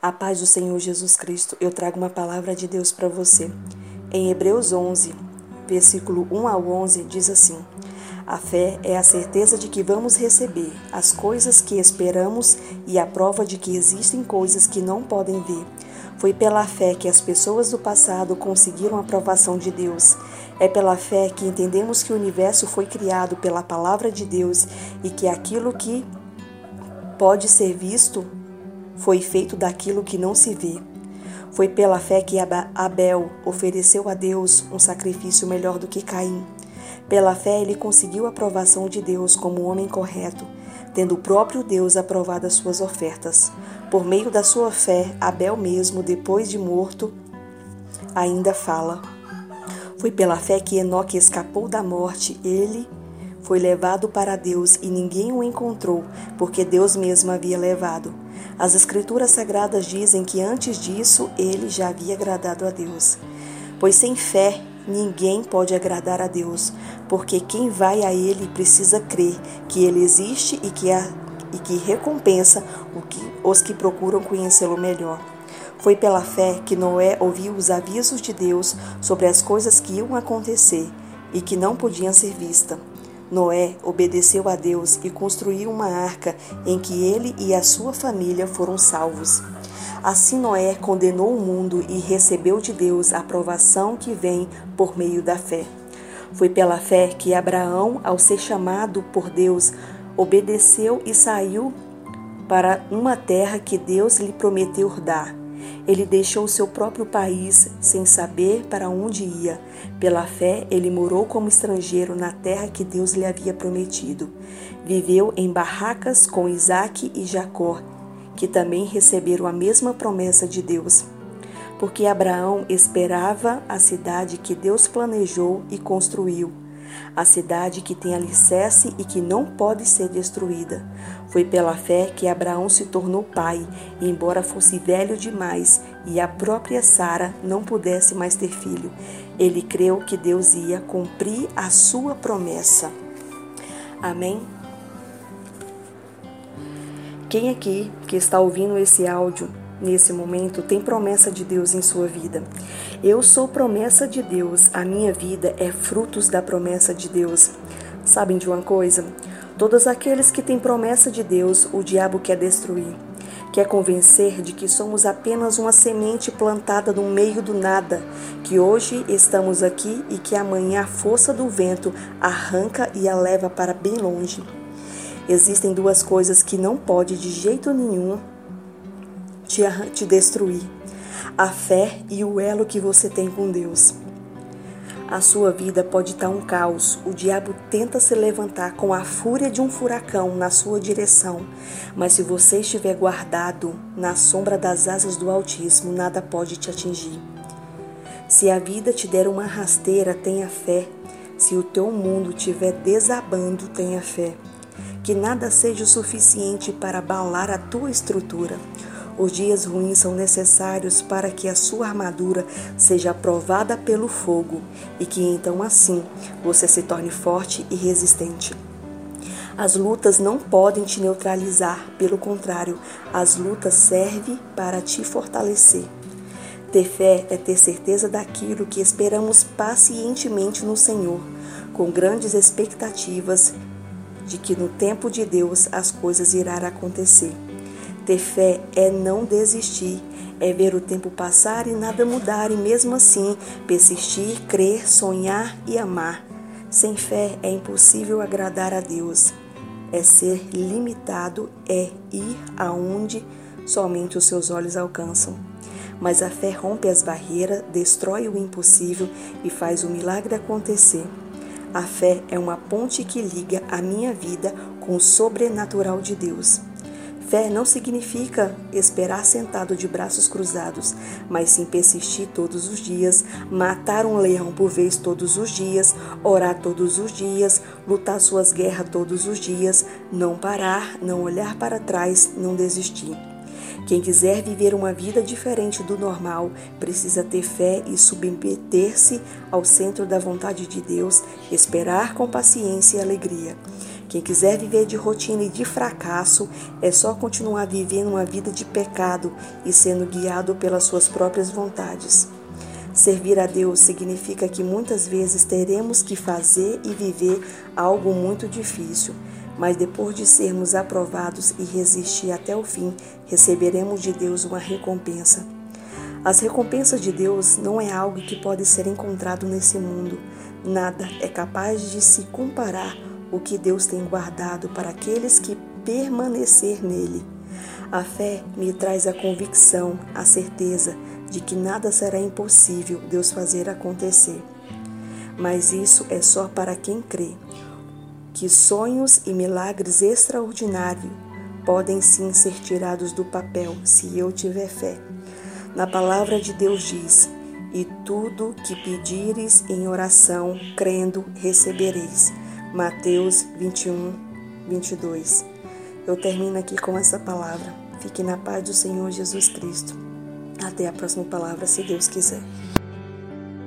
A paz do Senhor Jesus Cristo, eu trago uma palavra de Deus para você. Em Hebreus 11, versículo 1 ao 11, diz assim: A fé é a certeza de que vamos receber as coisas que esperamos e a prova de que existem coisas que não podem ver. Foi pela fé que as pessoas do passado conseguiram a aprovação de Deus. É pela fé que entendemos que o universo foi criado pela palavra de Deus e que aquilo que pode ser visto foi feito daquilo que não se vê. Foi pela fé que Abel ofereceu a Deus um sacrifício melhor do que Caim. Pela fé ele conseguiu a aprovação de Deus como homem correto, tendo o próprio Deus aprovado as suas ofertas. Por meio da sua fé, Abel mesmo, depois de morto, ainda fala. Foi pela fé que Enoque escapou da morte, ele foi levado para Deus e ninguém o encontrou, porque Deus mesmo havia levado. As Escrituras Sagradas dizem que antes disso ele já havia agradado a Deus. Pois sem fé ninguém pode agradar a Deus, porque quem vai a Ele precisa crer que Ele existe e que, a, e que recompensa que, os que procuram conhecê-lo melhor. Foi pela fé que Noé ouviu os avisos de Deus sobre as coisas que iam acontecer e que não podiam ser vistas. Noé obedeceu a Deus e construiu uma arca em que ele e a sua família foram salvos. Assim Noé condenou o mundo e recebeu de Deus a aprovação que vem por meio da fé. Foi pela fé que Abraão, ao ser chamado por Deus, obedeceu e saiu para uma terra que Deus lhe prometeu dar. Ele deixou seu próprio país sem saber para onde ia. Pela fé, ele morou como estrangeiro na terra que Deus lhe havia prometido. Viveu em barracas com Isaque e Jacó, que também receberam a mesma promessa de Deus. Porque Abraão esperava a cidade que Deus planejou e construiu a cidade que tem alicerce e que não pode ser destruída. Foi pela fé que Abraão se tornou pai, embora fosse velho demais e a própria Sara não pudesse mais ter filho. Ele creu que Deus ia cumprir a sua promessa. Amém? Quem aqui que está ouvindo esse áudio nesse momento tem promessa de Deus em sua vida. Eu sou promessa de Deus, a minha vida é frutos da promessa de Deus. Sabem de uma coisa? Todos aqueles que têm promessa de Deus, o diabo quer destruir. Quer convencer de que somos apenas uma semente plantada no meio do nada, que hoje estamos aqui e que amanhã a força do vento arranca e a leva para bem longe. Existem duas coisas que não pode de jeito nenhum te, te destruir: a fé e o elo que você tem com Deus. A sua vida pode estar um caos. O diabo tenta se levantar com a fúria de um furacão na sua direção, mas se você estiver guardado na sombra das asas do Altíssimo, nada pode te atingir. Se a vida te der uma rasteira, tenha fé. Se o teu mundo estiver desabando, tenha fé. Que nada seja o suficiente para abalar a tua estrutura. Os dias ruins são necessários para que a sua armadura seja provada pelo fogo e que então assim você se torne forte e resistente. As lutas não podem te neutralizar, pelo contrário, as lutas servem para te fortalecer. Ter fé é ter certeza daquilo que esperamos pacientemente no Senhor, com grandes expectativas de que no tempo de Deus as coisas irão acontecer. Ter fé é não desistir, é ver o tempo passar e nada mudar, e mesmo assim persistir, crer, sonhar e amar. Sem fé é impossível agradar a Deus. É ser limitado, é ir aonde somente os seus olhos alcançam. Mas a fé rompe as barreiras, destrói o impossível e faz o milagre acontecer. A fé é uma ponte que liga a minha vida com o sobrenatural de Deus. Fé não significa esperar sentado de braços cruzados, mas sim persistir todos os dias, matar um leão por vez todos os dias, orar todos os dias, lutar suas guerras todos os dias, não parar, não olhar para trás, não desistir. Quem quiser viver uma vida diferente do normal precisa ter fé e submeter-se ao centro da vontade de Deus, esperar com paciência e alegria. Quem quiser viver de rotina e de fracasso é só continuar vivendo uma vida de pecado e sendo guiado pelas suas próprias vontades. Servir a Deus significa que muitas vezes teremos que fazer e viver algo muito difícil, mas depois de sermos aprovados e resistir até o fim, receberemos de Deus uma recompensa. As recompensas de Deus não é algo que pode ser encontrado nesse mundo. Nada é capaz de se comparar o que Deus tem guardado para aqueles que permanecer nele. A fé me traz a convicção, a certeza de que nada será impossível Deus fazer acontecer. Mas isso é só para quem crê. Que sonhos e milagres extraordinários podem sim ser tirados do papel se eu tiver fé. Na palavra de Deus diz: E tudo que pedires em oração, crendo, recebereis. Mateus 21, 22. Eu termino aqui com essa palavra. Fique na paz do Senhor Jesus Cristo. Até a próxima palavra, se Deus quiser.